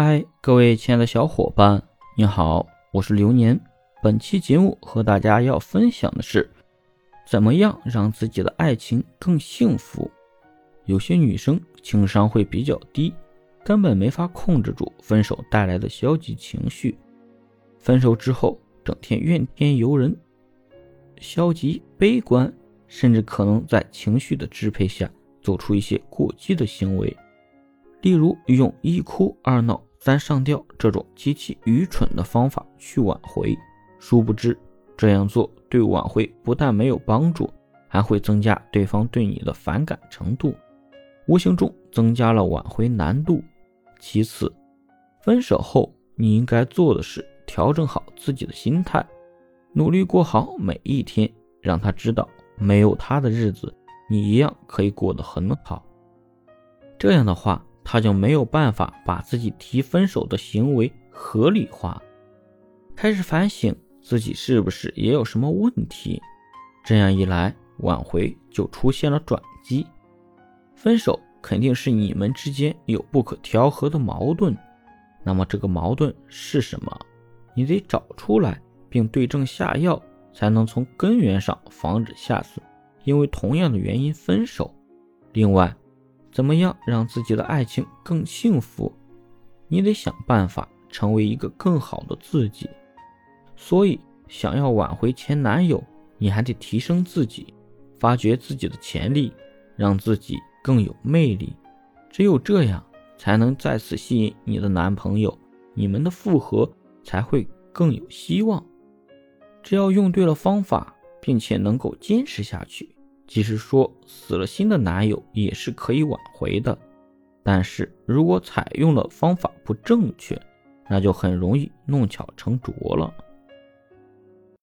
嗨，各位亲爱的小伙伴，你好，我是流年。本期节目和大家要分享的是，怎么样让自己的爱情更幸福。有些女生情商会比较低，根本没法控制住分手带来的消极情绪。分手之后，整天怨天尤人，消极悲观，甚至可能在情绪的支配下做出一些过激的行为。例如用一哭二闹三上吊这种极其愚蠢的方法去挽回，殊不知这样做对挽回不但没有帮助，还会增加对方对你的反感程度，无形中增加了挽回难度。其次，分手后你应该做的是调整好自己的心态，努力过好每一天，让他知道没有他的日子你一样可以过得很好。这样的话。他就没有办法把自己提分手的行为合理化，开始反省自己是不是也有什么问题。这样一来，挽回就出现了转机。分手肯定是你们之间有不可调和的矛盾，那么这个矛盾是什么？你得找出来并对症下药，才能从根源上防止下次因为同样的原因分手。另外，怎么样让自己的爱情更幸福？你得想办法成为一个更好的自己。所以，想要挽回前男友，你还得提升自己，发掘自己的潜力，让自己更有魅力。只有这样，才能再次吸引你的男朋友，你们的复合才会更有希望。只要用对了方法，并且能够坚持下去。即使说死了心的男友也是可以挽回的，但是如果采用了方法不正确，那就很容易弄巧成拙了。